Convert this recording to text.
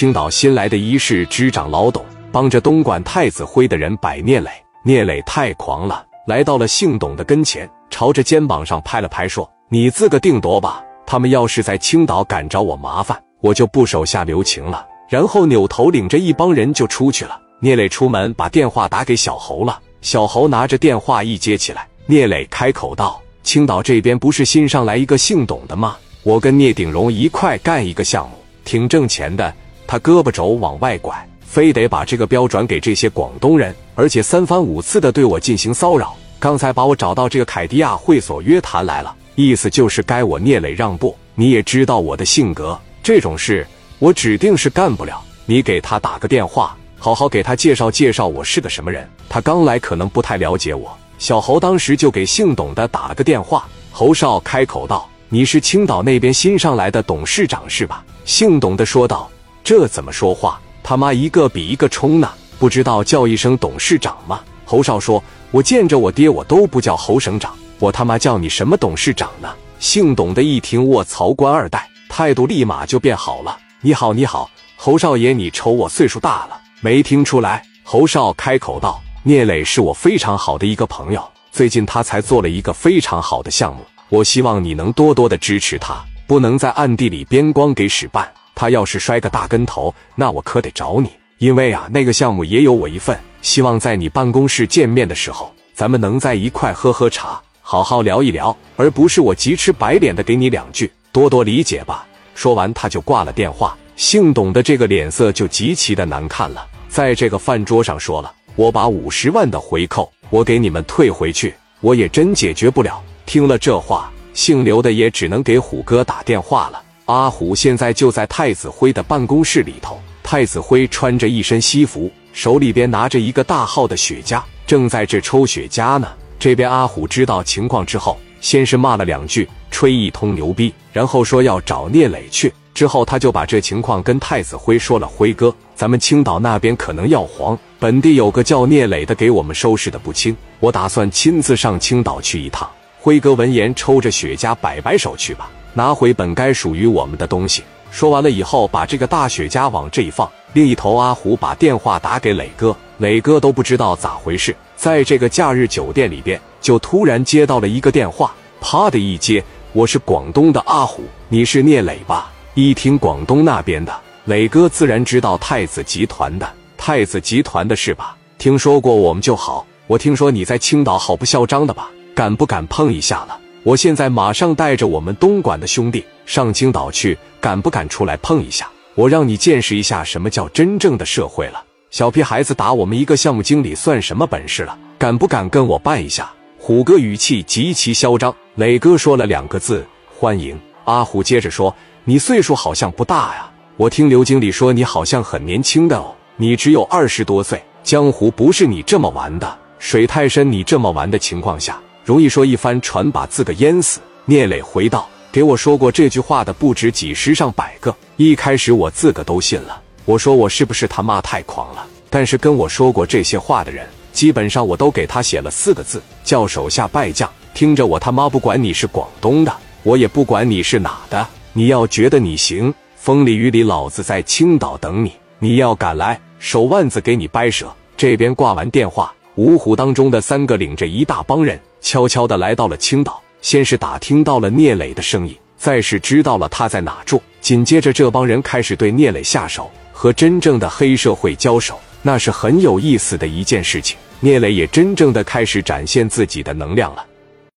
青岛新来的一市支长老董帮着东莞太子辉的人摆聂磊，聂磊太狂了，来到了姓董的跟前，朝着肩膀上拍了拍，说：“你自个定夺吧，他们要是在青岛敢找我麻烦，我就不手下留情了。”然后扭头领着一帮人就出去了。聂磊出门把电话打给小侯了，小侯拿着电话一接起来，聂磊开口道：“青岛这边不是新上来一个姓董的吗？我跟聂鼎荣一块干一个项目，挺挣钱的。他胳膊肘往外拐，非得把这个标转给这些广东人，而且三番五次的对我进行骚扰。刚才把我找到这个凯迪亚会所约谈来了，意思就是该我聂磊让步。你也知道我的性格，这种事。”我指定是干不了，你给他打个电话，好好给他介绍介绍我是个什么人。他刚来，可能不太了解我。小侯当时就给姓董的打了个电话。侯少开口道：“你是青岛那边新上来的董事长是吧？”姓董的说道：“这怎么说话？他妈一个比一个冲呢！不知道叫一声董事长吗？”侯少说：“我见着我爹，我都不叫侯省长，我他妈叫你什么董事长呢？”姓董的一听，卧槽，官二代，态度立马就变好了。你好，你好，侯少爷，你瞅我岁数大了，没听出来？侯少开口道：“聂磊是我非常好的一个朋友，最近他才做了一个非常好的项目，我希望你能多多的支持他，不能在暗地里边光给使绊。他要是摔个大跟头，那我可得找你，因为啊，那个项目也有我一份。希望在你办公室见面的时候，咱们能在一块喝喝茶，好好聊一聊，而不是我急赤白脸的给你两句，多多理解吧。”说完，他就挂了电话。姓董的这个脸色就极其的难看了，在这个饭桌上说了：“我把五十万的回扣，我给你们退回去，我也真解决不了。”听了这话，姓刘的也只能给虎哥打电话了。阿虎现在就在太子辉的办公室里头，太子辉穿着一身西服，手里边拿着一个大号的雪茄，正在这抽雪茄呢。这边阿虎知道情况之后。先是骂了两句，吹一通牛逼，然后说要找聂磊去。之后他就把这情况跟太子辉说了：“辉哥，咱们青岛那边可能要黄，本地有个叫聂磊的给我们收拾的不轻，我打算亲自上青岛去一趟。”辉哥闻言抽着雪茄，摆摆手：“去吧，拿回本该属于我们的东西。”说完了以后，把这个大雪茄往这一放。另一头，阿虎把电话打给磊哥，磊哥都不知道咋回事，在这个假日酒店里边。就突然接到了一个电话，啪的一接，我是广东的阿虎，你是聂磊吧？一听广东那边的，磊哥自然知道太子集团的，太子集团的事吧？听说过我们就好。我听说你在青岛好不嚣张的吧？敢不敢碰一下了？我现在马上带着我们东莞的兄弟上青岛去，敢不敢出来碰一下？我让你见识一下什么叫真正的社会了。小屁孩子打我们一个项目经理算什么本事了？敢不敢跟我办一下？虎哥语气极其嚣张，磊哥说了两个字：“欢迎。”阿虎接着说：“你岁数好像不大呀，我听刘经理说你好像很年轻的哦，你只有二十多岁。江湖不是你这么玩的，水太深，你这么玩的情况下，容易说一帆船把自个淹死。”聂磊回道：“给我说过这句话的不止几十上百个，一开始我自个都信了，我说我是不是他妈太狂了？但是跟我说过这些话的人。”基本上我都给他写了四个字，叫手下败将。听着，我他妈不管你是广东的，我也不管你是哪的。你要觉得你行，风里雨里，老子在青岛等你。你要敢来，手腕子给你掰折。这边挂完电话，五虎当中的三个领着一大帮人，悄悄的来到了青岛。先是打听到了聂磊的生意，再是知道了他在哪住。紧接着，这帮人开始对聂磊下手，和真正的黑社会交手。那是很有意思的一件事情，聂磊也真正的开始展现自己的能量了。